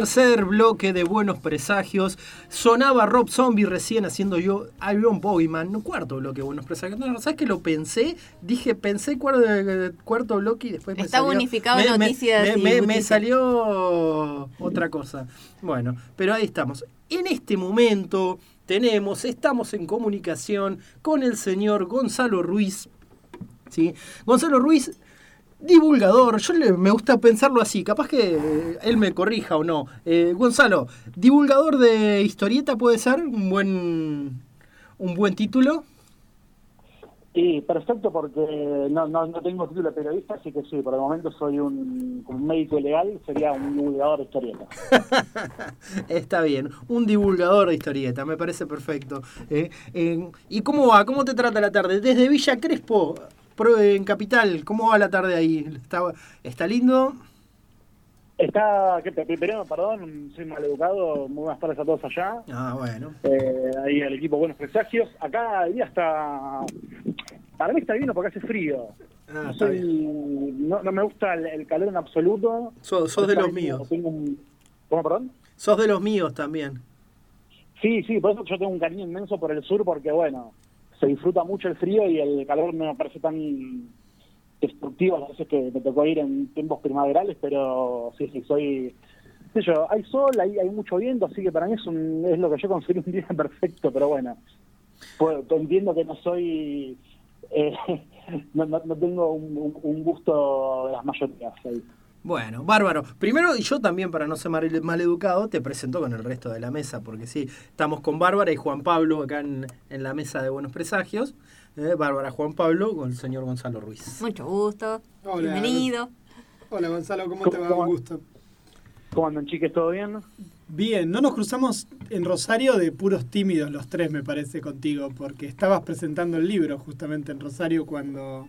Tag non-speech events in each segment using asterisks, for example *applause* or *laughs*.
tercer bloque de Buenos Presagios. Sonaba Rob Zombie recién haciendo yo Iron Bogeyman. No, cuarto bloque de Buenos Presagios. No, ¿Sabes que lo pensé? Dije, pensé cuarto, cuarto bloque y después me Está salió... bonificado me, noticias me, me- me salió otra cosa. Bueno, pero ahí estamos. En este momento tenemos, estamos en comunicación con el señor Gonzalo Ruiz. ¿sí? Gonzalo Ruiz divulgador, yo le- me gusta pensarlo así, capaz que eh, él me corrija o no. Eh, Gonzalo, divulgador de historieta puede ser un buen un buen título. Sí, perfecto, porque no, no, no tengo título de periodista, así que sí, por el momento soy un, un médico legal, sería un divulgador de historieta. *laughs* Está bien, un divulgador de historieta, me parece perfecto. Eh, ¿Y cómo va? ¿Cómo te trata la tarde? Desde Villa Crespo, en Capital, ¿cómo va la tarde ahí? ¿Está, está lindo? Está, que, primero, perdón, soy maleducado, muy buenas tardes a todos allá. Ah, bueno. Eh, ahí el equipo Buenos Presagios. Acá el día está, para mí está bien porque hace frío. Ah, No, soy- no, no me gusta el, el calor en absoluto. Sos, de los míos. tengo un- ¿Cómo, perdón? Sos de los míos también. Sí, sí, por eso yo tengo un cariño inmenso por el sur, porque bueno, se disfruta mucho el frío y el calor no me parece tan destructivo a veces que me tocó ir en tiempos primaverales, pero sí, sí, soy... yo, hay sol, hay, hay mucho viento, así que para mí es, un, es lo que yo considero un día *laughs* perfecto, pero bueno, pues, entiendo que no soy... eh, *laughs* no, no, no tengo un gusto de las mayorías ahí. Bueno, bárbaro. Primero, y yo también, para no ser mal, maleducado, te presento con el resto de la mesa, porque sí, estamos con Bárbara y Juan Pablo acá en, en la mesa de Buenos Presagios. Eh, Bárbara, Juan Pablo, con el señor Gonzalo Ruiz. Mucho gusto. Hola. Bienvenido. Hola Gonzalo, ¿cómo te va? ¿Cómo- Un gusto. ¿Cómo andan, chiques? ¿Todo bien? Bien, no nos cruzamos en Rosario de puros tímidos los tres, me parece, contigo, porque estabas presentando el libro justamente en Rosario cuando,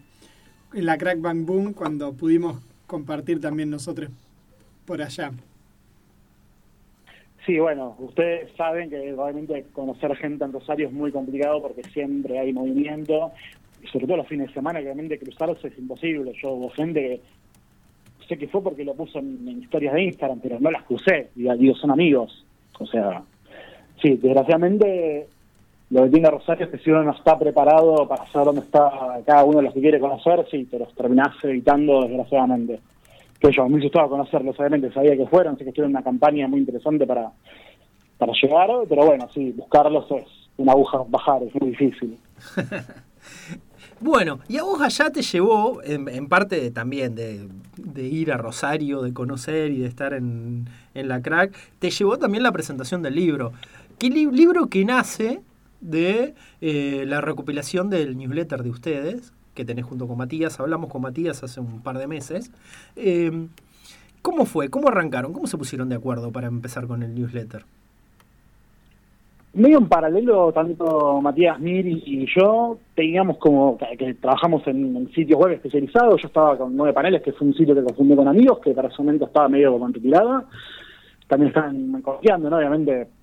en la Crack Bang Boom, cuando pudimos compartir también nosotros por allá. Sí, bueno, ustedes saben que obviamente conocer gente en Rosario es muy complicado porque siempre hay movimiento, y sobre todo los fines de semana, que obviamente cruzarse es imposible. Yo hubo gente que sé que fue porque lo puso en, en historias de Instagram, pero no las crucé, y digo, son amigos. O sea, sí, desgraciadamente lo que tiene Rosario es que si uno no está preparado para saber dónde está cada uno de los que quiere conocer, sí, te los terminás evitando desgraciadamente que yo, me gustaba conocerlos, obviamente sabía que fueron, sé que estuvieron una campaña muy interesante para, para llegar, pero bueno, sí, buscarlos es una aguja bajar, es muy difícil. *laughs* Bueno, y a vos allá te llevó, en, parte también de, ir a Rosario, de conocer y de estar en, en la crack, te llevó también la presentación del libro. ¿Qué li- libro que nace de eh, la recopilación del newsletter de ustedes, que tenés junto con Matías? Hablamos con Matías hace un par de meses. Eh, ¿Cómo fue? ¿Cómo arrancaron? ¿Cómo se pusieron de acuerdo para empezar con el newsletter? Medio en paralelo, tanto Matías Mir y, yo teníamos como que, trabajamos en, en sitios web especializados. Yo estaba con Nueve Paneles, que fue un sitio que confundí con amigos, que para ese momento estaba medio como en. También estaban confiando, ¿no? Obviamente.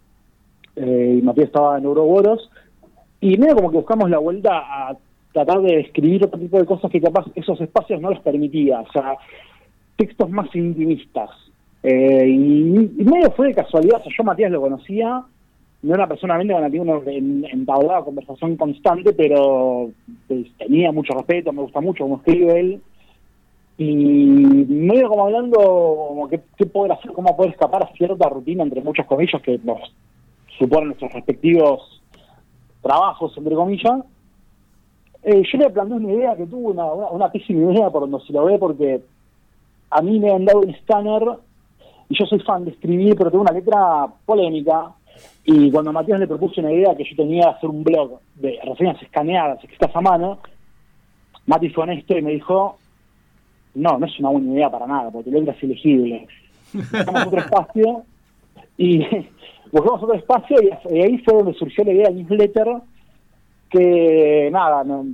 Eh, y Matías estaba en Euroboros. Y medio como que buscamos la vuelta a tratar de escribir otro tipo de cosas que capaz esos espacios no los permitía. O sea, textos más intimistas. Eh, y, medio fue de casualidad. O sea, yo Matías lo conocía no era una persona con la que uno en- entablaba conversación constante, pero pues, tenía mucho respeto, me gusta mucho cómo escribe él. Y medio como hablando, como qué, qué poder hacer, cómo poder escapar a cierta rutina, entre muchas comillas, que nos suponen nuestros respectivos trabajos, entre comillas. Eh, yo le planteé una idea que tuvo una, una, una pésima idea por donde se lo ve, porque a mí me han dado un escáner y yo soy fan de escribir, pero tengo una letra polémica. Y cuando Matías le propuse una idea que yo tenía de hacer un blog de reseñas escaneadas, escritas a mano, Mati fue honesto y me dijo, no, no es una buena idea para nada, porque tu letra es ilegible. Buscamos *laughs* otro espacio y buscamos otro espacio y, ahí fue donde surgió la idea del newsletter que nada, no,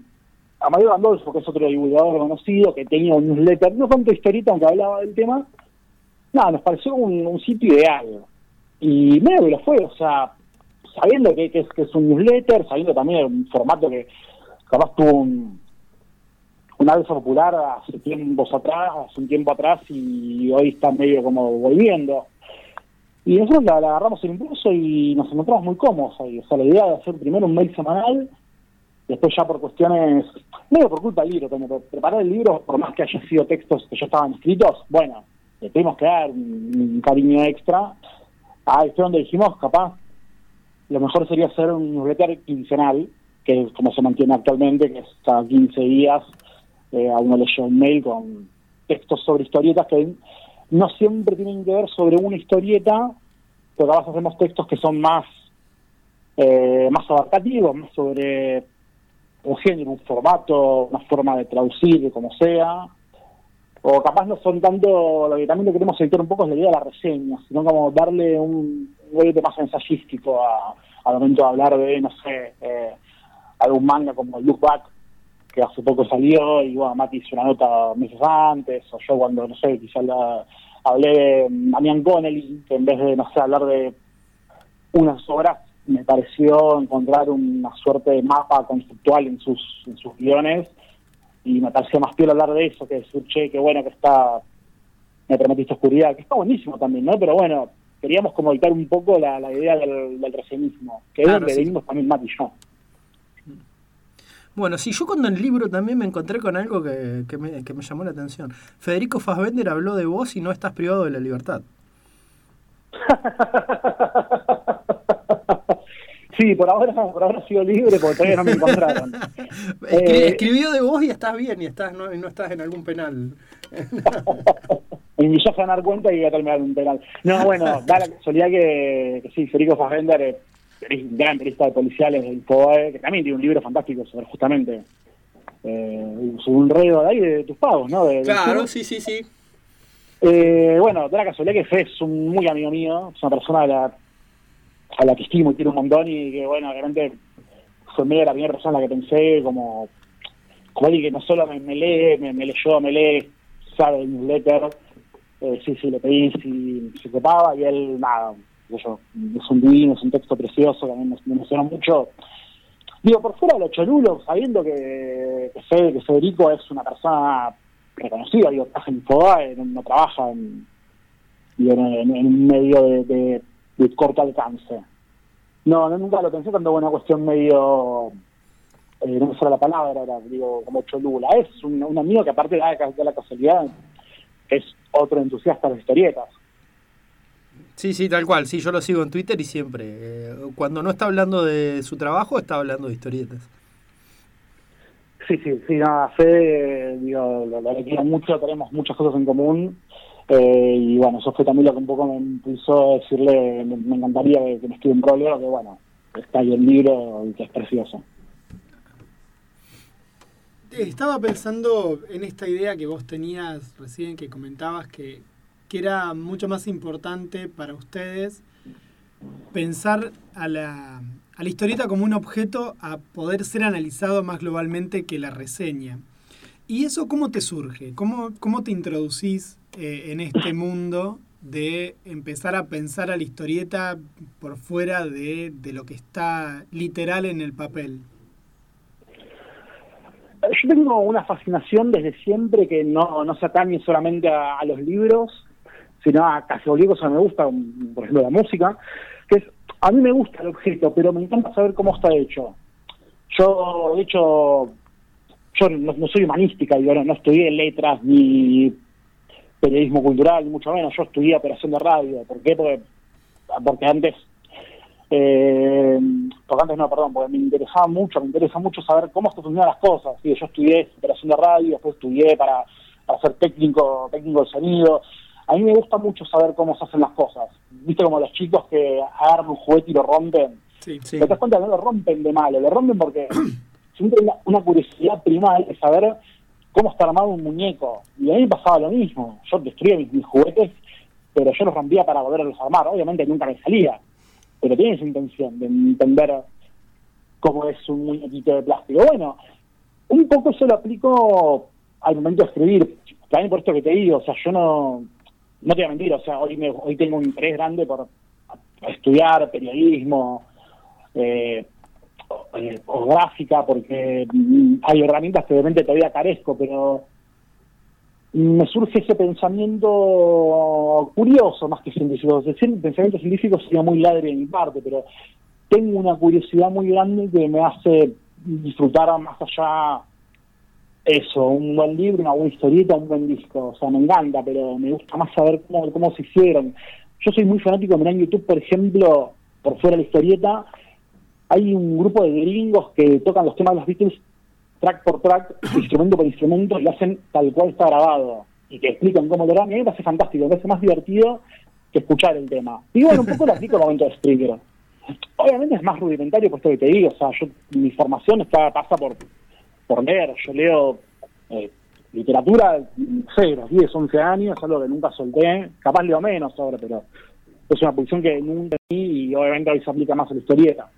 Amadeo Gandolfo, que es otro divulgador conocido, que tenía un newsletter, no tanto historita, aunque hablaba del tema, nada, nos pareció un, un sitio ideal. Y medio que lo fue, o sea, sabiendo que, es, que es un newsletter, sabiendo también un formato que capaz tuvo un, una alza popular hace tiempos atrás, hace un tiempo atrás, y hoy está medio como volviendo. Y nosotros la, la agarramos el impulso y nos encontramos muy cómodos ahí. O sea, la idea de hacer primero un mail semanal, después ya por cuestiones, medio por culpa del libro, como preparar el libro, por más que hayan sido textos que ya estaban escritos, bueno, le tuvimos que dar un, cariño extra. Ahí fue donde dijimos, capaz, lo mejor sería hacer un newsletter quincenal, que es como se mantiene actualmente, que es cada 15 días, eh, a uno le llega un mail con textos sobre historietas que no siempre tienen que ver sobre una historieta, pero capaz hacemos textos que son más, eh, más abarcativos, más sobre un género, un formato, una forma de traducir, como sea, o capaz no son tanto, lo que también le queremos editar un poco es la idea de la reseña, sino como darle un golpe más ensayístico a, al momento de hablar de, no sé, eh, algún manga como Look Back, que hace poco salió, y bueno, Mati hizo una nota meses antes, o yo cuando, no sé, quizá la, hablé de Damián Connelly, que en vez de, no sé, hablar de unas obras, me pareció encontrar una suerte de mapa conceptual en sus, en sus guiones, y me pareció más piola hablar de eso, que decir, che, qué bueno que está Me prometiste oscuridad, que está buenísimo también, ¿no? Pero bueno, queríamos como evitar un poco la, la idea del, del reseñismo, que Claro, es donde sí. venimos también Matt y yo. Bueno, sí, yo cuando en el libro también me encontré con algo que, que me, que me llamó la atención. Federico Fassbender habló de vos y no estás privado de la libertad. *laughs* sí, por ahora, por ahora sigo libre porque todavía no me encontraron. *laughs* Escri- Eh, escribió de vos y estás bien y estás no, y no estás en algún penal. *laughs* Y a dar cuenta y voy a terminar en un penal. No, bueno, da la casualidad que, que sí, Federico Fassbender un gran periodista de policiales del POE, que también tiene un libro fantástico sobre justamente eh, un reo de ahí de tus pagos, ¿no? De- Claro, sí, sí, sí. Eh, bueno, da la casualidad que es un muy amigo mío, es una persona a la, a la que estimo y quiero un montón y que, bueno, realmente fue medio la primera persona a la que pensé como, como alguien que no solo me, me lee, me, me leyó, me lee, sabe el newsletter, eh, sí, sí, le pedí si se copaba y él, nada, yo, es un divino, es un texto precioso, también me, emocionó mucho. Digo, por fuera de lo cholulo, sabiendo que, que, Fede- que Federico es una persona reconocida, digo, trabaja en no, trabaja en, en, un medio de, de- de corto alcance. No, no, nunca lo pensé tanto una cuestión medio, eh, no me sale la palabra, era, digo, como cholula. Es un, un amigo que aparte da, da la casualidad, es otro entusiasta de las historietas. Sí, sí, tal cual. Sí, yo lo sigo en Twitter y siempre. eh, cuando no está hablando de su trabajo, está hablando de historietas. Sí, sí, sí, nada, Fede, digo, lo, lo quiero mucho, tenemos muchas cosas en común. eh, y bueno, eso fue también lo que un poco me impulsó a decirle, me, me encantaría que, que me escriba un rollo, que bueno, está ahí el libro y que es precioso. Estaba pensando en esta idea que vos tenías recién, que comentabas que, que era mucho más importante para ustedes pensar a la, a la historieta como un objeto a poder ser analizado más globalmente que la reseña. ¿Y eso cómo te surge? ¿Cómo, cómo te introducís eh, en este *coughs* mundo de empezar a pensar a la historieta por fuera de, de lo que está literal en el papel? Yo tengo una fascinación desde siempre que no, no se atañe solamente a, a los libros, sino a casi cualquier cosa me gusta, por ejemplo la música, que es, a mí me gusta el objeto, pero me encanta saber cómo está hecho. Yo, de hecho, yo no, no soy humanística, digo, no, no estudié letras ni periodismo cultural, ni mucho menos, yo estudié operación de radio. ¿Por qué? Porque, porque antes Eh, porque antes no, perdón, porque me interesaba mucho, me interesa mucho saber cómo se funcionan las cosas. ¿sí? Yo estudié operación de radio, después estudié para, para ser técnico, técnico de sonido. A mí me gusta mucho saber cómo se hacen las cosas. Viste como los chicos que agarran un juguete y lo rompen. Sí. Sí. Te das cuenta que no lo rompen de malo, lo rompen porque *clears throat* siempre hay una, una curiosidad primal de saber cómo está armado un muñeco. Y a mí me pasaba lo mismo. Yo destruía mis, mis juguetes, pero yo los rompía para volverlos a armar. Obviamente nunca me salía, pero tenía esa intención de entender cómo es un muñequito de plástico. Bueno, un poco eso lo aplico al momento de escribir. También por esto que te digo, o sea, yo no, no te voy a mentir, o sea, hoy, me, hoy tengo un interés grande por estudiar periodismo eh, o, eh, gráfica, porque mm, hay herramientas que obviamente todavía carezco, pero me surge ese pensamiento curioso más que científico. Decir pensamiento científico sería muy ladre de mi parte, pero tengo una curiosidad muy grande que me hace disfrutar más allá eso, un buen libro, una buena historieta, un buen disco. O sea, me encanta, pero me gusta más saber cómo, cómo se hicieron. Yo soy muy fanático de mirar en YouTube, por ejemplo, por fuera de la historieta, hay un grupo de gringos que tocan los temas de los Beatles track por track, instrumento por instrumento, y lo hacen tal cual está grabado. Y te explican cómo lo harán. Y a mí me parece fantástico, me parece más divertido que escuchar el tema. Y bueno, un poco lo aplico al momento de Springer. Obviamente es más rudimentario, puesto que te digo, o sea, yo, mi formación está, pasa por, por leer. Yo leo eh, literatura, no sé, los 10, 11 años, algo que nunca solté. Capaz leo menos ahora, pero es una posición que nunca vi y obviamente hoy se aplica más a la historieta.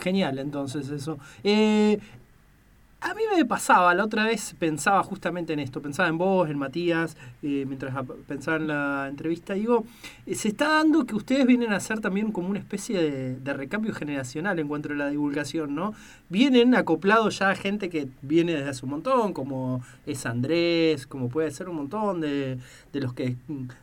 Genial, entonces eso. Eh, a mí me pasaba, la otra vez pensaba justamente en esto, pensaba en vos, en Matías, eh, mientras pensaba en la entrevista, digo, eh, se está dando que ustedes vienen a hacer también como una especie de, recambio generacional en cuanto a la divulgación, ¿no? Vienen acoplados ya gente que viene desde hace un montón, como es Andrés, como puede ser un montón de, de los que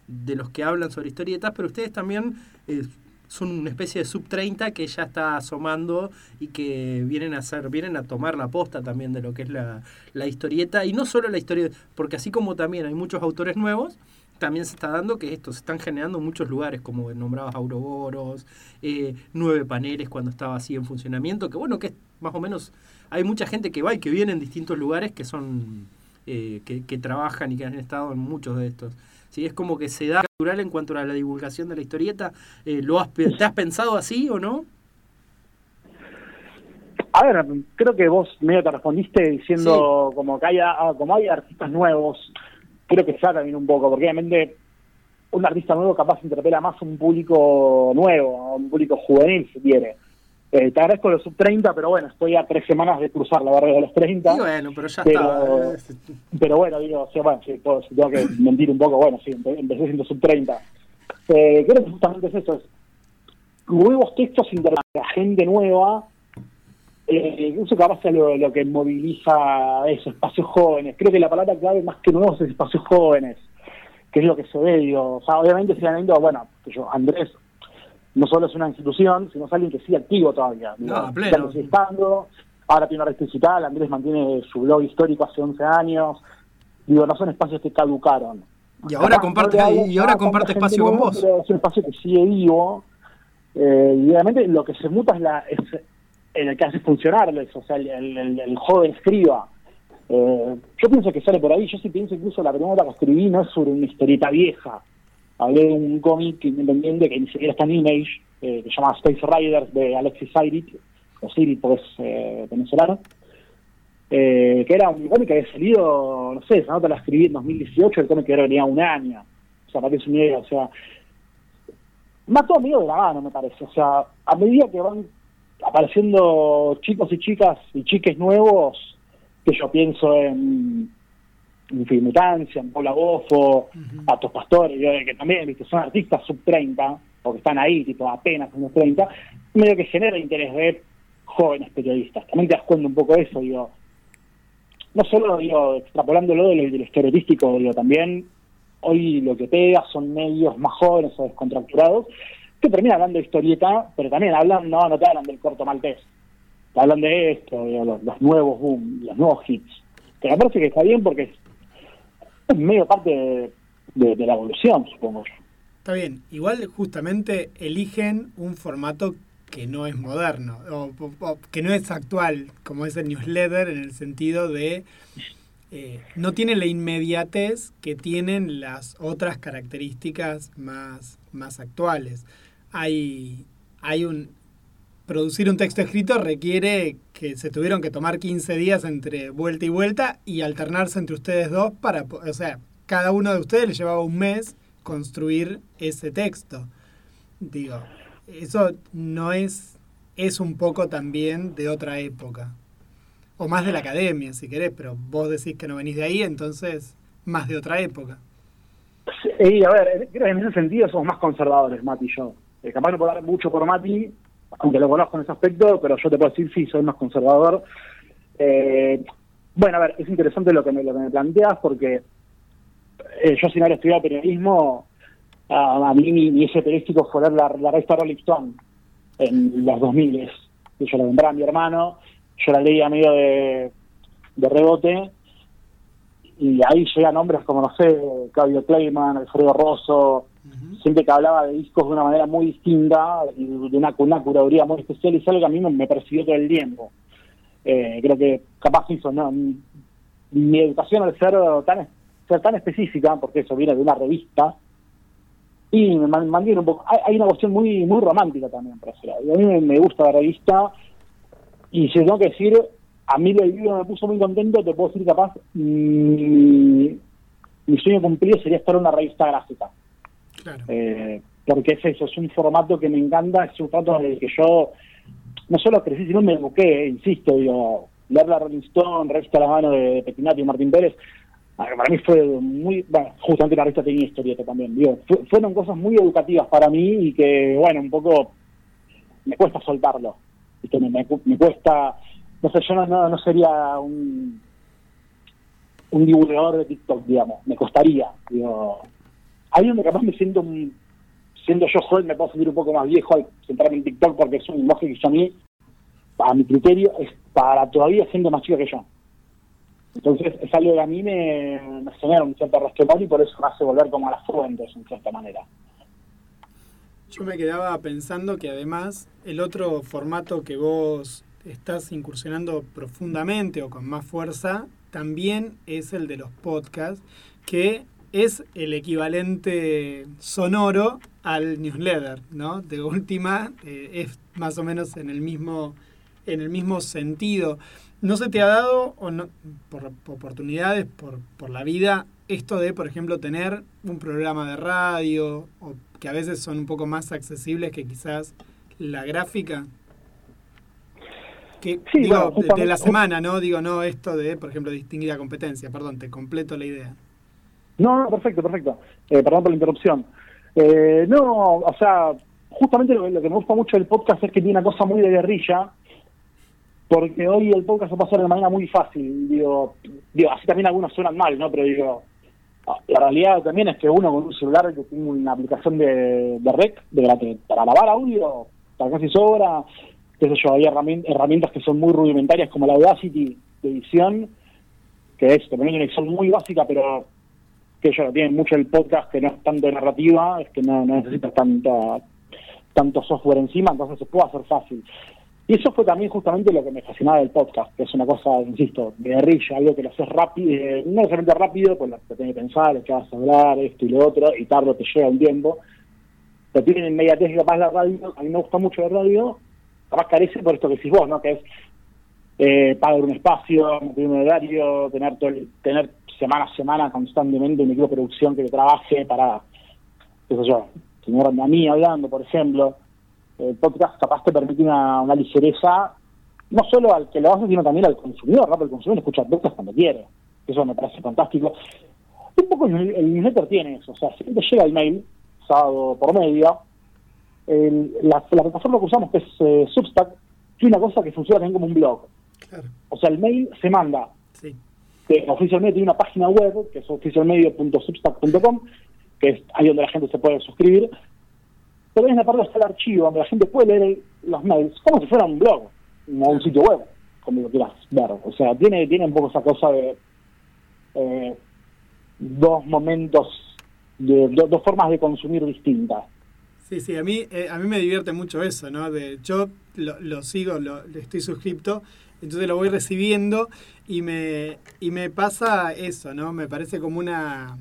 de los que hablan sobre historietas, pero ustedes también eh, son una especie de sub 30 que ya está asomando y que vienen a hacer, vienen a tomar la posta también de lo que es la, la historieta, y no solo la historia, porque así como también hay muchos autores nuevos, también se está dando que esto se están generando muchos lugares, como nombrabas Auroboros, eh, nueve paneles cuando estaba así en funcionamiento, que bueno, que es más o menos hay mucha gente que va y que viene en distintos lugares que son eh, que, que trabajan y que han estado en muchos de estos. ¿Sí? Es como que se da natural en cuanto a la divulgación de la historieta. Eh, ¿lo has, ¿Te has pensado así o no? A ver, creo que vos medio te respondiste diciendo como que haya, ah, como hay artistas nuevos, creo que sea también un poco, porque obviamente un artista nuevo capaz interpela más a un público nuevo, a un público juvenil si quiere. Eh, te agradezco los sub 30, pero bueno, estoy a tres semanas de cruzar la barrera de los 30. Y bueno, pero ya Pero- está. eh, *laughs* Pero bueno, digo, o sea, bueno, si, puedo- si tengo que *clears throat* mentir un poco, bueno, sí, empe- empecé siendo sub 30. Eh, creo que justamente es eso, es nuevos textos la gente nueva, eh, eso capaz es lo, lo que moviliza esos espacios jóvenes. Creo que la palabra clave más que nuevos es espacios jóvenes, que es lo que se ve, digo, o sea, obviamente sigan viendo, bueno, que yo, Andrés no solo es una institución, sino es alguien que sigue activo todavía. No, pleno. estando, ahora tiene una red digital, Andrés mantiene su blog histórico hace 11 años, digo, no son espacios que caducaron. Y ahora comparte, no y ahora comparte espacio con vos. pero Es un espacio que sigue vivo, eh, y obviamente lo que se muta es, la, es en el que hace funcionarlo, eso, o sea, el, el- el- el joven escriba. Eh, yo pienso que sale por ahí, yo sí pienso incluso la primera que escribí no es sobre una historieta vieja. Hablé de un cómic independiente que ni siquiera está en Image, eh, que se llama Space Riders de Alexis Sirit, o Sirit porque es eh, venezolano, eh, que era un cómic que había salido, no sé, esa nota la escribí en 2018, el cómic que tenía un año. O sea, para que es una idea, o sea, mató medio de la mano, me parece. O sea, a medida que van apareciendo chicos y chicas y chiques nuevos, que yo pienso en, en Filmutancia, en Paula Bofo, Patos Pastores, que también viste son artistas sub 30, o que están ahí, tipo apenas unos 30, medio que genera interés de jóvenes periodistas. También te das cuenta un poco de eso, digo. No solo, digo, extrapolándolo del, del estereotípico, digo, también hoy lo que pega son medios más jóvenes o descontracturados que terminan hablando de historieta, pero también hablan, no, no te hablan del corto maltés, te hablan de esto, de los, los nuevos boom, los nuevos hits. Que me parece que está bien porque es, medio parte de, la evolución, supongo. Está bien, igual justamente eligen un formato que no es moderno, o, que no es actual, como es el newsletter, en el sentido de eh, no tiene la inmediatez que tienen las otras características más, más actuales. Hay, hay un, producir un texto escrito requiere que se tuvieron que tomar 15 días entre vuelta y vuelta y alternarse entre ustedes dos para, o sea, cada uno de ustedes le llevaba un mes construir ese texto. Digo, eso no es, es un poco también de otra época. O más de la academia, si querés, pero vos decís que no venís de ahí, entonces más de otra época. Sí, a ver, creo que en ese sentido somos más conservadores, Mati y yo. Eh, capaz no puedo dar mucho por Mati, aunque lo conozco en ese aspecto, pero yo te puedo decir, sí, soy más conservador. Eh, bueno, a ver, es interesante lo que me, lo que me planteas, porque eh, yo sin haber estudiado periodismo, a, mí mi, ese periodístico fue la, la, revista Rolling Stone en los 2000. Yo la vendrá a mi hermano, yo la leía medio de, de rebote, y ahí llegan nombres como, no sé, Claudio Kleiman, Alfredo Rosso, siempre que hablaba de discos de una manera muy distinta de una, una curaduría muy especial, y es algo que a mí me, persiguió todo el tiempo. Eh, creo que capaz hizo, ¿no? Mi, educación al ser tan, ser tan específica, porque eso viene de una revista, y me mantiene un poco. Hay, una cuestión muy muy romántica también para hacer. A mí me, gusta la revista, y si tengo que decir, a mí el libro me puso muy contento, te puedo decir capaz, mi, mi sueño cumplido sería estar en una revista gráfica. Eh, porque es eso, es un formato que me encanta, es un formato en el que yo no solo crecí, sino me eduqué, insisto, digo, leer la Rolling Stone, revista La Mano de, Petinato y Martín Pérez, ah, para mí fue muy, bueno, justamente la revista tenía historieta también, digo, fueron cosas muy educativas para mí y que, bueno, un poco me cuesta soltarlo, y que me, me cuesta no sé, yo no, no, sería un, un divulgador de TikTok, digamos, me costaría. Digo, ahí donde capaz me siento, siendo yo joven, me puedo sentir un poco más viejo al centrarme en TikTok porque es un lenguaje que yo a mí, a mi criterio, es para todavía siendo más chica que yo. Entonces es algo que a mí me, me un cierto resquemor y por eso me hace volver como a las fuentes, en cierta manera. Yo me quedaba pensando que además el otro formato que vos estás incursionando profundamente o con más fuerza, también es el de los podcasts, que es el equivalente sonoro al newsletter, ¿no? De última, eh, es más o menos en el mismo, en el mismo sentido. ¿No se te ha dado, o no, por, oportunidades, por, por la vida, esto de, por ejemplo, tener un programa de radio, o que a veces son un poco más accesibles que quizás la gráfica? digo, de, la semana, ¿no? Digo, no esto de, por ejemplo, distinguida competencia. Perdón, te completo la idea. No, no, perfecto, perfecto. Eh, perdón por la interrupción. Eh, no, o sea, justamente lo, que me gusta mucho del podcast es que tiene una cosa muy de guerrilla, porque hoy el podcast se pasa de manera muy fácil. Digo, digo, así también algunos suenan mal, ¿no? Pero digo, la realidad también es que uno con un celular que tiene una aplicación de, de rec, de la para grabar audio, para casi sobra, qué sé yo, hay herramientas que son muy rudimentarias como la Audacity de edición, que es también una edición muy básica, pero que yo tiene mucho el podcast que no es tanto narrativa, es que no, necesitas tanto, tanto software encima, entonces se puede hacer fácil. Y eso fue también justamente lo que me fascinaba del podcast, que es una cosa, insisto, de guerrilla, algo que lo haces rápido, eh, no necesariamente rápido, pues te tienes que pensar, que vas a hablar, esto y lo otro, y tarde te lleva un tiempo. Pero tienen inmediatez y capaz la radio, a mí me gusta mucho la radio, capaz carece por esto que decís vos, ¿no? Que es eh, pagar un espacio, tener un horario, tener, todo tener semana a semana constantemente un equipo de producción que trabaje para, qué sé yo, tener a mí hablando, por ejemplo. El podcast capaz te permite una, una ligereza, no solo al que lo hace, sino también al consumidor, ¿no? Porque el consumidor escucha podcast cuando quiere. Eso me parece fantástico. Un poco el, el newsletter tiene eso, o sea, si te llega el mail, sábado por medio, la, plataforma que usamos, que es eh, Substack, tiene una cosa que funciona también como un blog. O sea, el mail se manda. Sí. Que oficialmente tiene una página web, que es oficialmedio.substack.com, que es ahí donde la gente se puede suscribir. Pero en la parte está el archivo, donde la gente puede leer los mails, como si fuera un blog, no un sitio web, como lo quieras ver. O sea, tiene, tiene un poco esa cosa de eh, dos momentos de, do- dos formas de consumir distintas. Sí, sí, a mí, eh, a mí me divierte mucho eso, ¿no? De, yo lo, lo sigo, lo, estoy suscripto, entonces lo voy recibiendo y me, y me pasa eso, ¿no? Me parece como una,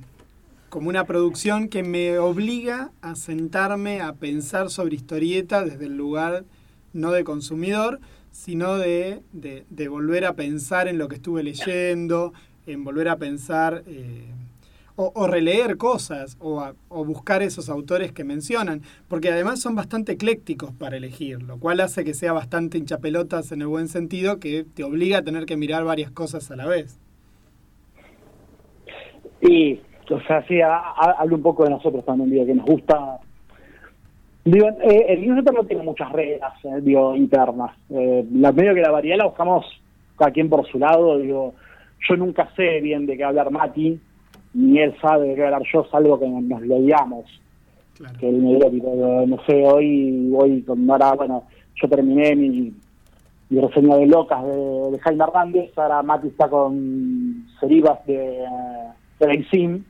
como una producción que me obliga a sentarme a pensar sobre historieta desde el lugar no de consumidor, sino de, de, volver a pensar en lo que estuve leyendo, en volver a pensar... eh, o, releer cosas o, o buscar esos autores que mencionan, porque además son bastante eclécticos para elegir, lo cual hace que sea bastante hinchapelotas en el buen sentido, que te obliga a tener que mirar varias cosas a la vez. Y, o sea, sí, ha- ha- hablo un poco de nosotros también, digo, que nos gusta. Digo, eh, el newsletter no tiene muchas reglas, eh, digo, internas. Eh, medio que la variedad la buscamos cada quien por su lado, digo, yo nunca sé bien de qué hablar Mati, ni él sabe de qué hablar yo, salvo que nos lo digamos. Claro. que él me diga, tipo, no sé, hoy, hoy con ahora, bueno, yo terminé mi, mi reseña de locas de, de Jaime Hernández, ahora Mati está con Ceribas de, de Benzín.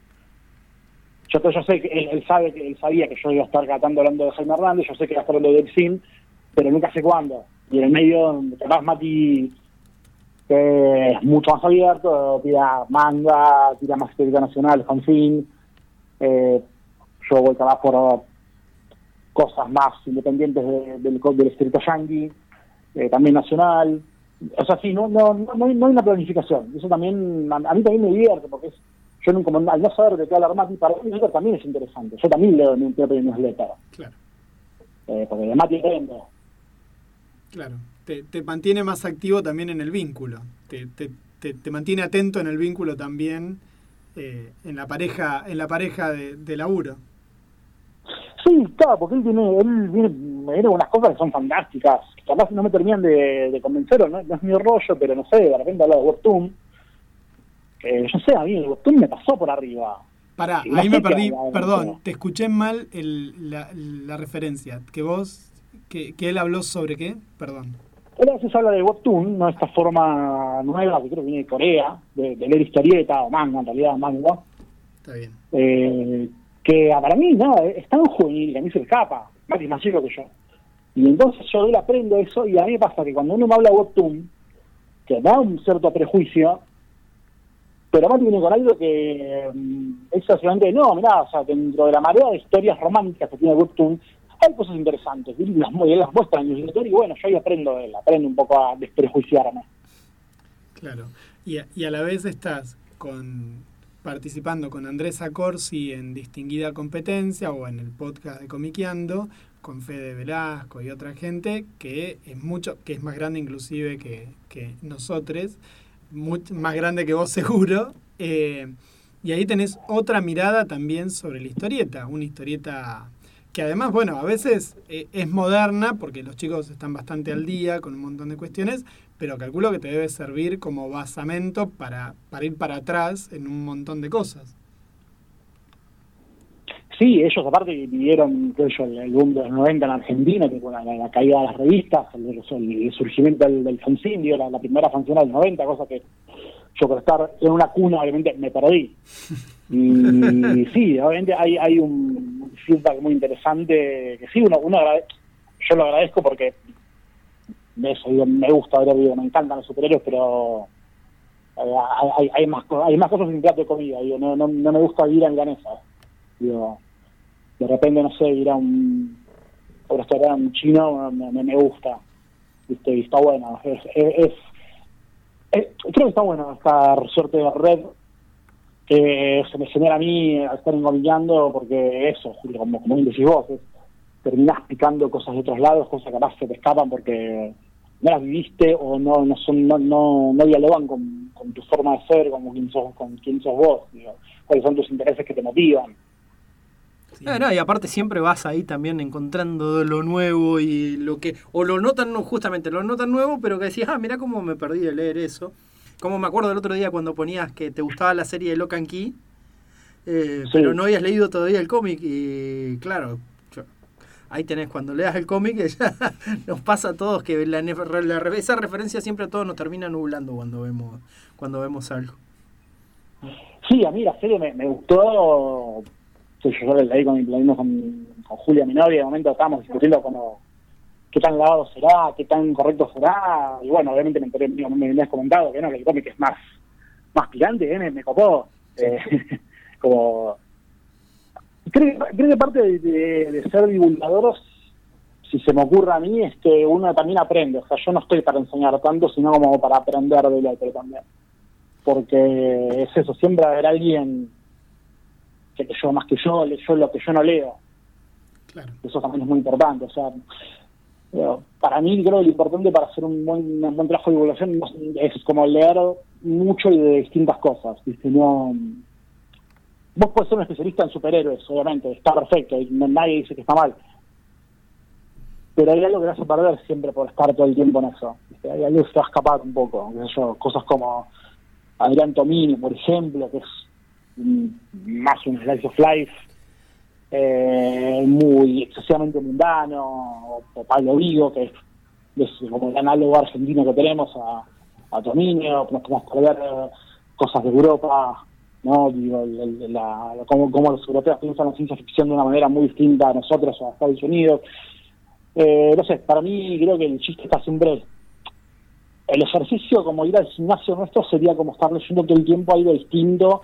Yo, yo sé que él, él sabe que él sabía que yo iba a estar tratando hablando de Jaime Hernández, yo sé que iba a estar hablando de Benzín, pero nunca sé cuándo. Y en el medio, capaz Mati que es mucho más abierto, tira manga, tira más estética nacional, fanzine, eh, yo voy capaz por cosas más independientes de- del, del escrito yankee, eh, también nacional. O sea, sí, no, no, no, no hay, no hay una planificación. Eso también, a, a mí también me divierte, porque es, yo no, como, al no saber de qué hablar Mati, para mí también es interesante. Yo también leo mi propio newsletter, Claro, eh, porque de Mati aprendo. claro. Te, te mantiene más activo también en el vínculo, te, te, te, mantiene atento en el vínculo también eh, en la pareja, en la pareja de, de laburo. Sí, claro, porque él tiene, él viene, unas cosas que son fantásticas. Capaz no me terminan de, de convencer, o no, no es mi rollo, pero no sé, de repente habla de Webtoon. Que yo sé, a mí el Webtoon me pasó por arriba. Pará, no ahí me perdí, perdón, te escuché mal el, la, la referencia. Que vos, que, que él habló sobre qué, perdón. Él a veces habla de Webtoon, ¿no? Esta forma nueva que creo que viene de Corea, de, de leer historieta o manga, en realidad, manga. Está bien. eh, que para mí, no, es tan juvenil, que a mí se escapa, más es más chico que yo. Y entonces yo de él aprendo eso, y a mí me pasa que cuando uno me habla de Webtoon, que da un cierto prejuicio, pero Mati viene con algo que mm, es básicamente, no, mirá, o sea, dentro de la marea de historias románticas que tiene Webtoon, hay cosas interesantes, y las, y las muestra en el newsletter, y bueno, yo ahí aprendo de él, aprendo un poco a desprejuiciarme. Claro. Y a, la vez estás con participando con Andrés Acorsi en Distinguida Competencia o en el podcast de Comiqueando con Fede Velasco y otra gente que es mucho, que es más grande inclusive que, que nosotros, much- más grande que vos *laughs* seguro. eh, y ahí tenés otra mirada también sobre la historieta, una historieta que además, bueno, a veces eh, es moderna porque los chicos están bastante al día con un montón de cuestiones, pero calculo que te debe servir como basamento para, para ir para atrás en un montón de cosas. Sí, ellos aparte vivieron creo yo, el boom de los 90 en Argentina, que con la, la caída de las revistas, el, el surgimiento del, del fanzine, digo, la, la primera fanzine del 90, cosa que yo por estar en una cuna obviamente me perdí. *laughs* Y sí, obviamente hay, hay un feedback muy interesante que sí, uno, uno yo lo agradezco porque eso, digo, me gusta ver, digo, me encantan los superhéroes, pero eh, hay, hay, hay más, hay más cosas en plato de comida, digo, no, no, no me gusta ir a milanesa. Digo, de repente, no sé, ir a un, restaurante chino me, me, gusta. ¿viste? Y está bueno. Es- es- creo que está bueno esta suerte de red que se me genera a mí al estar engomillando, porque eso, Julio, como, como bien decís vos, es, terminás picando cosas de otros lados, cosas que capaz se te escapan porque no las viviste o no no son no no, no dialogan con, con tu forma de ser, con quién sos, con quién sos vos, digo, cuáles son tus intereses que te motivan. Sí. Ah, no, y aparte siempre vas ahí también encontrando lo nuevo y lo que. O lo notan, no, justamente lo notan nuevo, pero que decías, ah, mira cómo me perdí de leer eso. Como me acuerdo el otro día cuando ponías que te gustaba la serie de Locan Key, eh, Sí. pero no habías leído todavía el cómic y claro. Ahí tenés, cuando leas el cómic, *laughs* ya nos pasa a todos que la, la- esa referencia siempre a todos nos termina nublando cuando vemos, cuando vemos algo. Sí, a mí la serie me, me gustó yo, yo leí con, con, con Julia, mi novia, de momento estábamos discutiendo como qué tan lavado será, qué tan correcto será, y bueno, obviamente me enteré, me habías comentado que no, que el cómic es más, más picante, ¿eh? me, me copó, eh, *laughs* como, creo, creo que parte de, de, de ser divulgador, si se me ocurre a mí, es que uno también aprende, o sea, yo no estoy para enseñar tanto, sino como para aprender del otro también, porque es eso, siempre haber alguien que yo más que yo, yo lo que yo no leo, Claro. eso también es muy importante, o sea, bueno, para mí creo que lo importante para hacer un buen, buen trabajo de divulgación no- es como leer mucho y de distintas cosas, ¿viste? No, vos podés ser un especialista en superhéroes, obviamente, está perfecto, y no- nadie dice que está mal. Pero hay algo que te hace perder siempre por estar todo el tiempo en eso. Hay algo que se va a escapar un poco. qué sé yo, cosas como Adrián Tomini, por ejemplo, que es más un slice of life eh, muy excesivamente mundano, o, Pablo Vigo, que es, como el análogo argentino que tenemos a, a Tominio, nos podemos perder cosas de Europa, ¿no? Digo, el- la, cómo, cómo los europeos piensan la ciencia ficción de una manera muy distinta a nosotros o a Estados Unidos. Eh, no sé, para mí creo que el chiste está siempre... El ejercicio, como ir al gimnasio nuestro, sería como estar leyendo todo el tiempo algo distinto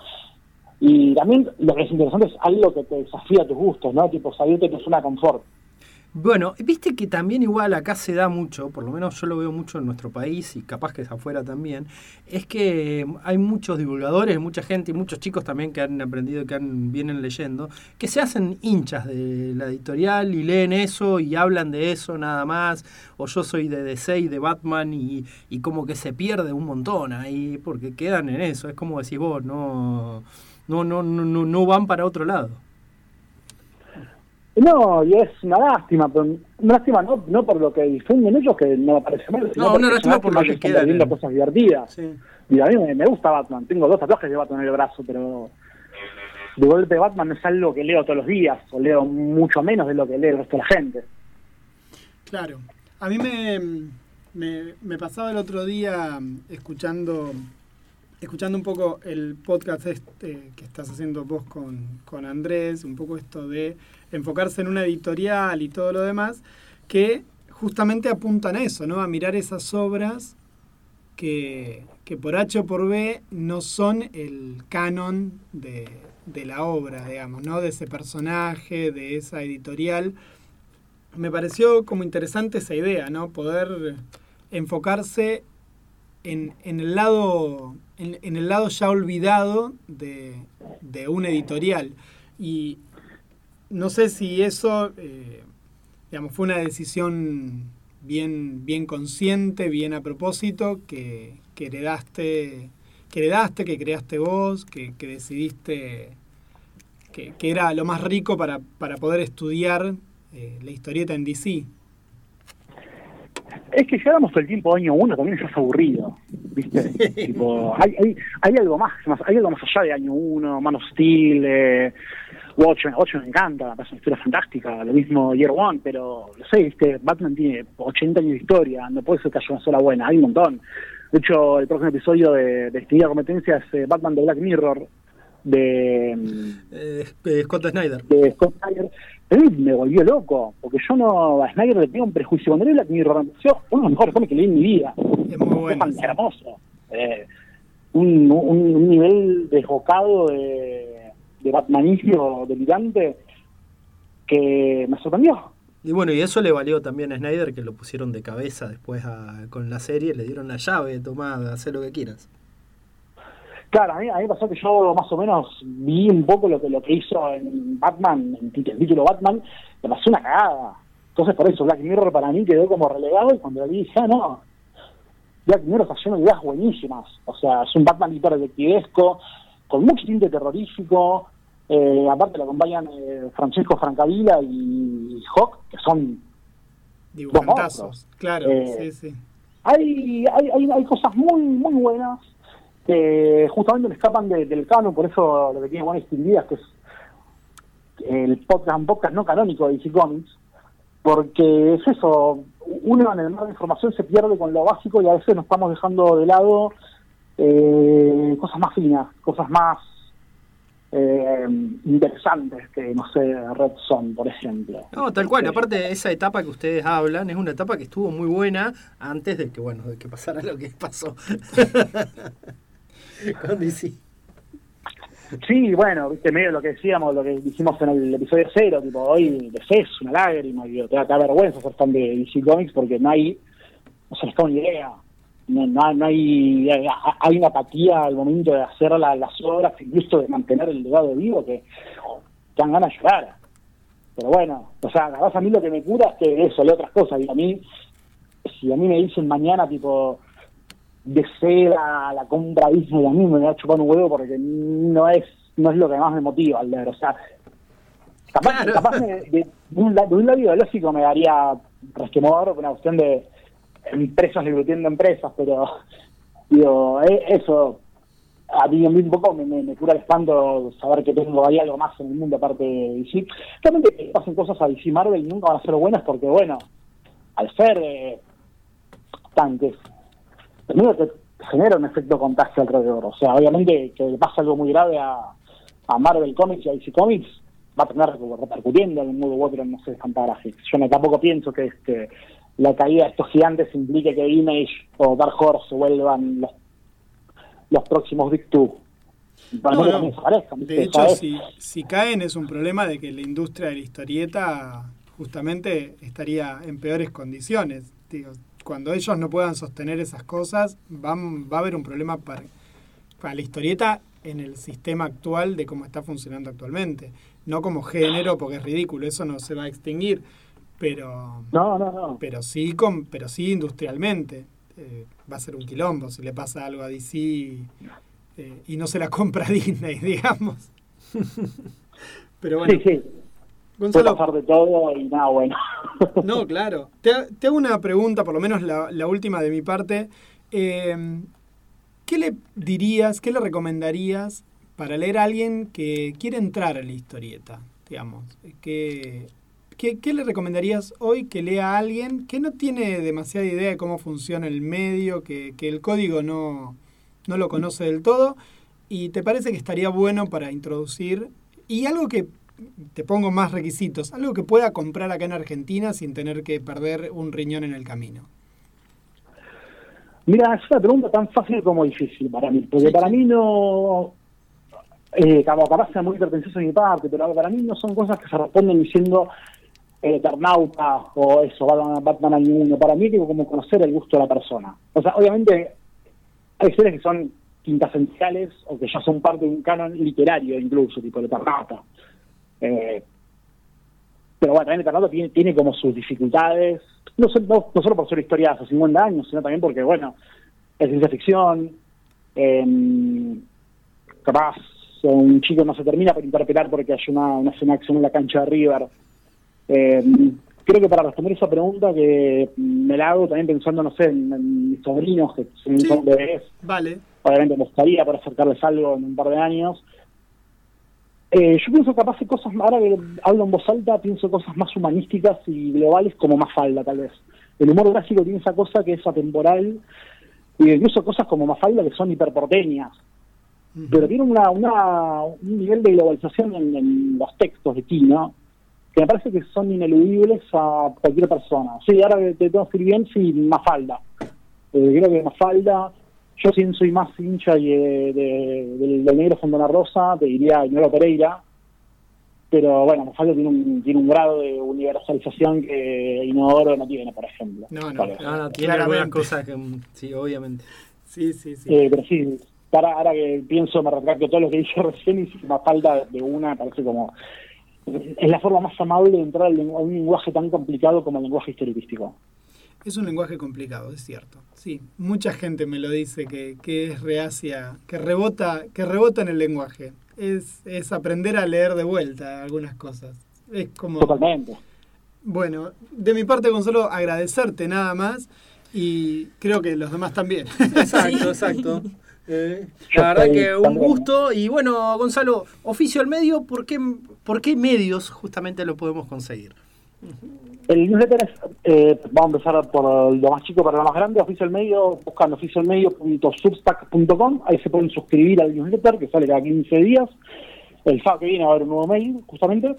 y también lo que es interesante es algo que te desafía tus gustos, ¿no? Tipo, salirte zona de confort. Bueno, viste que también igual acá se da mucho, por lo menos yo lo veo mucho en nuestro país y capaz que es afuera también, es que hay muchos divulgadores, mucha gente y muchos chicos también que han aprendido, que han, vienen leyendo, que se hacen hinchas de la editorial y leen eso y hablan de eso nada más, o yo soy de DC y de Batman y, y como que se pierde un montón ahí porque quedan en eso, es como decís vos, no, no, no, no, no van para otro lado. No, y es una lástima, pero una lástima no, no por lo que difunden ellos, que no me parece mal, sino No, una es lástima por lo que quedan en- cosas divertidas. Sí. Y a mí me, me gusta Batman, tengo dos tatuajes de Batman en el brazo, pero de golpe Batman no es algo que leo todos los días, o leo mucho menos de lo que lee el resto de la gente. Claro. A mí me, me, me pasaba el otro día escuchando escuchando un poco el podcast este que estás haciendo vos con, con Andrés, un poco esto de enfocarse en una editorial y todo lo demás, que justamente apuntan a eso, ¿no? A mirar esas obras que, que por H o por B no son el canon de, de la obra, digamos, ¿no? De ese personaje, de esa editorial. Me pareció como interesante esa idea, ¿no? Poder enfocarse en, en el lado en, el lado ya olvidado de, de una editorial. Y no sé si eso eh, digamos, fue una decisión bien, bien consciente, bien a propósito, que, que heredaste, que heredaste, que creaste vos, que, que decidiste que, que era lo más rico para, para poder estudiar eh, la historieta en DC. Es que llegamos todo el tiempo año uno, también ya es aburrido, ¿viste? *laughs* tipo, hay, hay, hay algo más, más, hay algo más allá de año uno, Man of Steel, eh, Watchmen, Watchmen me encanta, me parece una historia fantástica, lo mismo Year One, pero, no sé, ¿viste? Batman tiene 80 años de historia, no puede ser que haya una sola buena, hay un montón. De hecho, el próximo episodio de, de Competencia es eh, Batman de Black Mirror, de, Eh, eh, Scott Snyder. de Scott Snyder. Mí me volvió loco, porque yo no a Snyder le tengo un prejuicio. Black Mirror, me pareció uno de los mejores cómics que leí en mi vida. Es muy bueno. Es hermoso. Eh, un, un, un nivel desbocado de, de batmanismo delirante que me sorprendió. Y bueno, y eso le valió también a Snyder que lo pusieron de cabeza después a- con la serie, le dieron la llave, tomá, haz lo que quieras. Claro, a mí, a mí pasó que yo más o menos vi un poco lo que lo que hizo en Batman, en el título Batman, me pasó una cagada. Entonces por eso Black Mirror para mí quedó como relegado y cuando lo vi dije, ah, no, Black Mirror está lleno de ideas buenísimas. O sea, es un Batman detectivesco, con mucho tinte terrorífico, eh, aparte lo acompañan eh, Francesco Francavilla y Hawk, que son Dibujantazos. Claro, Eh, sí, sí. hay, hay, hay, hay cosas muy, muy buenas que justamente le escapan de- del canon, por eso lo que tiene buenas distinguidas, que es el podcast, un podcast no canónico de DC Comics, porque es eso, uno en el mar de información se pierde con lo básico y a veces nos estamos dejando de lado eh, cosas más finas, cosas más eh, interesantes que, no sé, Red Son, por ejemplo. No, tal cual. Aparte, esa etapa que ustedes hablan es una etapa que estuvo muy buena antes de que, bueno, de que pasara lo que pasó. *laughs* *laughs* Con DC. Sí, bueno, viste, medio lo que decíamos, lo que dijimos en el episodio cero, tipo, hoy de es una lágrima, y te da, vergüenza ser fan de DC Comics porque no hay, no se les da una idea, no, no, no hay, hay una apatía al momento de hacer la- las obras, incluso de mantener el legado vivo, que te dan ganas de llorar. Pero bueno, o sea, a mí lo que me cura es que eso, leo otras cosas, y a mí, si a mí me dicen mañana, tipo, de seda, la compra Disney, a mí me va a chupar un huevo porque no es no es lo que más me motiva al leer. O sea, capaz, Claro. capaz me- de, un, la- de un lado ideológico me daría resquemor por una cuestión de empresas discutiendo empresas, pero digo, eh, eso a mí, a mí un poco me, me, me cura el espanto saber que tengo hay algo más en el mundo aparte de DC. Realmente que pasen cosas a DC Marvel nunca van a ser buenas porque, bueno, al ser eh, tanques, primero te genera un efecto contagio alrededor. O sea, obviamente que le pasa algo muy grave a, a Marvel Comics y a DC Comics, va a tener repercutiendo en un modo u otro en no sé, Fantagraphics. Yo no, tampoco pienso que este, la caída de estos gigantes implique que Image o Dark Horse se vuelvan los, los próximos Big Two. No, no. De hecho, si, si caen es un problema de que la industria de la historieta justamente estaría en peores condiciones. Digo, cuando ellos no puedan sostener esas cosas, van, va a haber un problema para, para la historieta en el sistema actual de cómo está funcionando actualmente. No como género, porque es ridículo, eso no se va a extinguir, pero, No, no, no. pero, sí, con, pero sí industrialmente. Eh, va a ser un quilombo si le pasa algo a DC eh, y no se la compra *laughs* Disney, digamos. Pero bueno, sí, sí. Puede Gonzalo, pasar de todo y nada bueno. *laughs* no, claro. Te, te hago una pregunta, por lo menos la, la última de mi parte. Eh, ¿Qué le dirías, qué le recomendarías para leer a alguien que quiere entrar a la historieta? Digamos, ¿qué, qué, qué le recomendarías hoy que lea a alguien que no tiene demasiada idea de cómo funciona el medio, que, que el código no, no lo conoce del todo? ¿Y te parece que estaría bueno para introducir? Y algo que te pongo más requisitos, algo que pueda comprar acá en Argentina sin tener que perder un riñón en el camino. Mira, es una pregunta tan fácil como difícil para mí, porque para mí no, eh, como capaz sea muy pretencioso de mi parte, pero para mí no son cosas que se responden diciendo eh, Eternauta o eso, Batman, Batman al mundo. Para mí es como conocer el gusto de la persona. O sea, obviamente hay series que son quintasenciales o que ya son parte de un canon literario incluso, tipo el Eternauta. Eh, pero bueno, también el Eternauta tiene, tiene como sus dificultades, no, no, no solo por ser historia hace 50 años, sino también porque, bueno, es ciencia ficción, eh, capaz un chico no se termina por interpretar porque hay una, una escena de acción en la cancha de River. Eh, creo que para responder esa pregunta que me la hago también pensando, no sé, en, en mis sobrinos que son, Sí. son bebés, Vale. obviamente me gustaría por acercarles algo en un par de años. Eh, yo pienso capaz cosas, ahora que hablo en voz alta, pienso cosas más humanísticas y globales como más falda tal vez. El humor gráfico tiene esa cosa que es atemporal y incluso cosas como Mafalda que son hiperporteñas, pero tiene una, una, un nivel de globalización en, en los textos de Tino que me parece que son ineludibles a cualquier persona. Sí, ahora que te tengo que escribir bien, sí, Mafalda. Eh, creo que Mafalda, yo sí soy más hincha y, eh, de- del, del negro Fontana Rosa, te diría Ignoro Pereira, pero bueno, Mafalda tiene un, tiene un grado de universalización que Inodoro no tiene, por ejemplo. No, no, Vale. No, no, tiene algunas cosas que. mm, Sí, obviamente. Sí, sí, sí. Eh, pero sí, ahora, ahora que pienso, me retracto todo lo que dije *laughs* recién y falta de una, parece como. Es la forma más amable de entrar a un lenguaje tan complicado como el lenguaje historietístico. Es un lenguaje complicado, es cierto. Sí, mucha gente me lo dice que, que es reacia, que rebota, que rebota en el lenguaje. Es, es aprender a leer de vuelta algunas cosas. Es como. Totalmente. Bueno, de mi parte, Gonzalo, agradecerte nada más y creo que los demás también. *laughs* Exacto, exacto. Eh, la verdad que un gusto. Y bueno, Gonzalo, oficio al medio, ¿por qué, ¿por qué medios justamente lo podemos conseguir? El newsletter es, eh, vamos a empezar por lo más chico para lo más grande, oficial medio, buscando oficialmedio.substack.com, ahí se pueden suscribir al newsletter que sale cada 15 días. el sábado que viene va a haber un nuevo mail, justamente.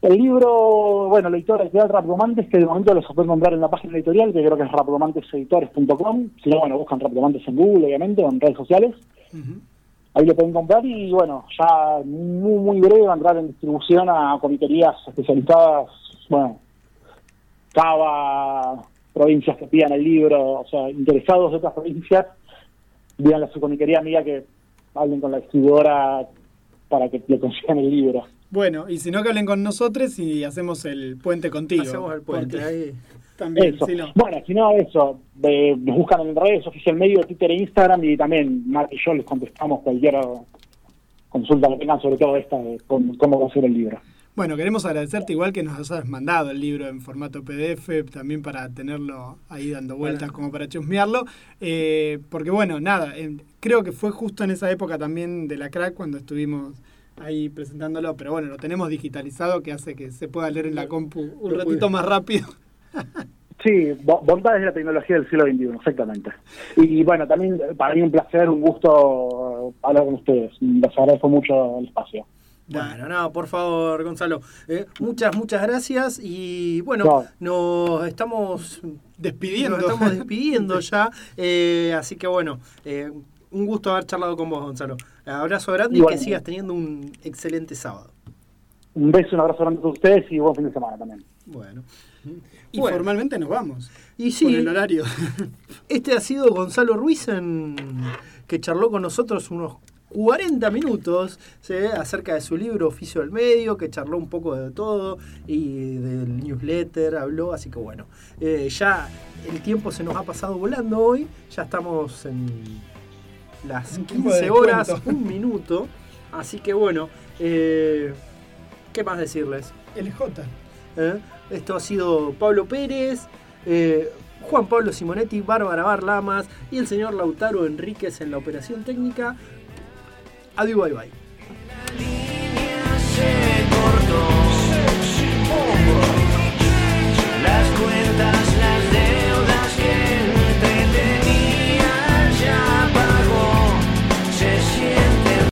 El libro, bueno, la editora editorial Rapromantes, que de momento los pueden comprar en la página editorial, que creo que es rapromanteseditores.com. Si no, bueno, buscan Rapromantes en Google, obviamente, o en redes sociales. Ahí lo pueden comprar y, bueno, ya muy, muy breve va a entrar en distribución a comiquerías especializadas, bueno, Cava, provincias que pidan el libro, o sea, interesados de otras provincias, digan a su comiquería amiga que hablen con la distribuidora para que le consigan el libro. Bueno, y si no que hablen con nosotros y hacemos el puente contigo. Hacemos el puente ahí. También, Eso. si no. Bueno, si no, eso, eh, nos buscan en redes, oficial medio, Twitter e Instagram, y también Mark y yo les contestamos cualquier consulta que tengan, sobre todo esta de cómo, cómo va a ser el libro. Bueno, queremos agradecerte igual que nos hayas mandado el libro en formato PDF, también para tenerlo ahí dando vueltas como para chusmearlo. Eh, porque bueno, nada, eh, creo que fue justo en esa época también de la crack cuando estuvimos ahí presentándolo, pero bueno, lo tenemos digitalizado que hace que se pueda leer en la compu un ratito más rápido. Sí, bo- bondades de la tecnología del siglo XXI, exactamente. Y bueno, también para mí un placer, un gusto hablar con ustedes. Les agradezco mucho el espacio. Bueno, no, por favor, Gonzalo. eh, muchas, muchas gracias. Y bueno, No. nos estamos Despidiendo. Nos estamos despidiendo *laughs* ya. eh, así que bueno, eh, un gusto haber charlado con vos, Gonzalo. Abrazo grande y, que sigas teniendo un excelente sábado. Un beso, un abrazo grande a ustedes y buen fin de semana también. Bueno. Y Bueno. formalmente nos vamos. Y sí, el horario. este ha sido Gonzalo Ruiz en- que charló con nosotros unos 40 minutos ¿sí? acerca de su libro Oficio del Medio, que charló un poco de todo y del newsletter, habló, así que bueno, eh, ya el tiempo se nos ha pasado volando hoy, ya estamos en las Un tiempo de 15 horas, un minuto, así que bueno, eh, ¿qué más decirles? LJ. ¿eh? Esto ha sido Pablo Pérez, eh, Juan Pablo Simonetti, Bárbara Barlamas y el señor Lautaro Enríquez en la operación técnica. Adiós, bye bye. La línea se cortó, se Las cuentas.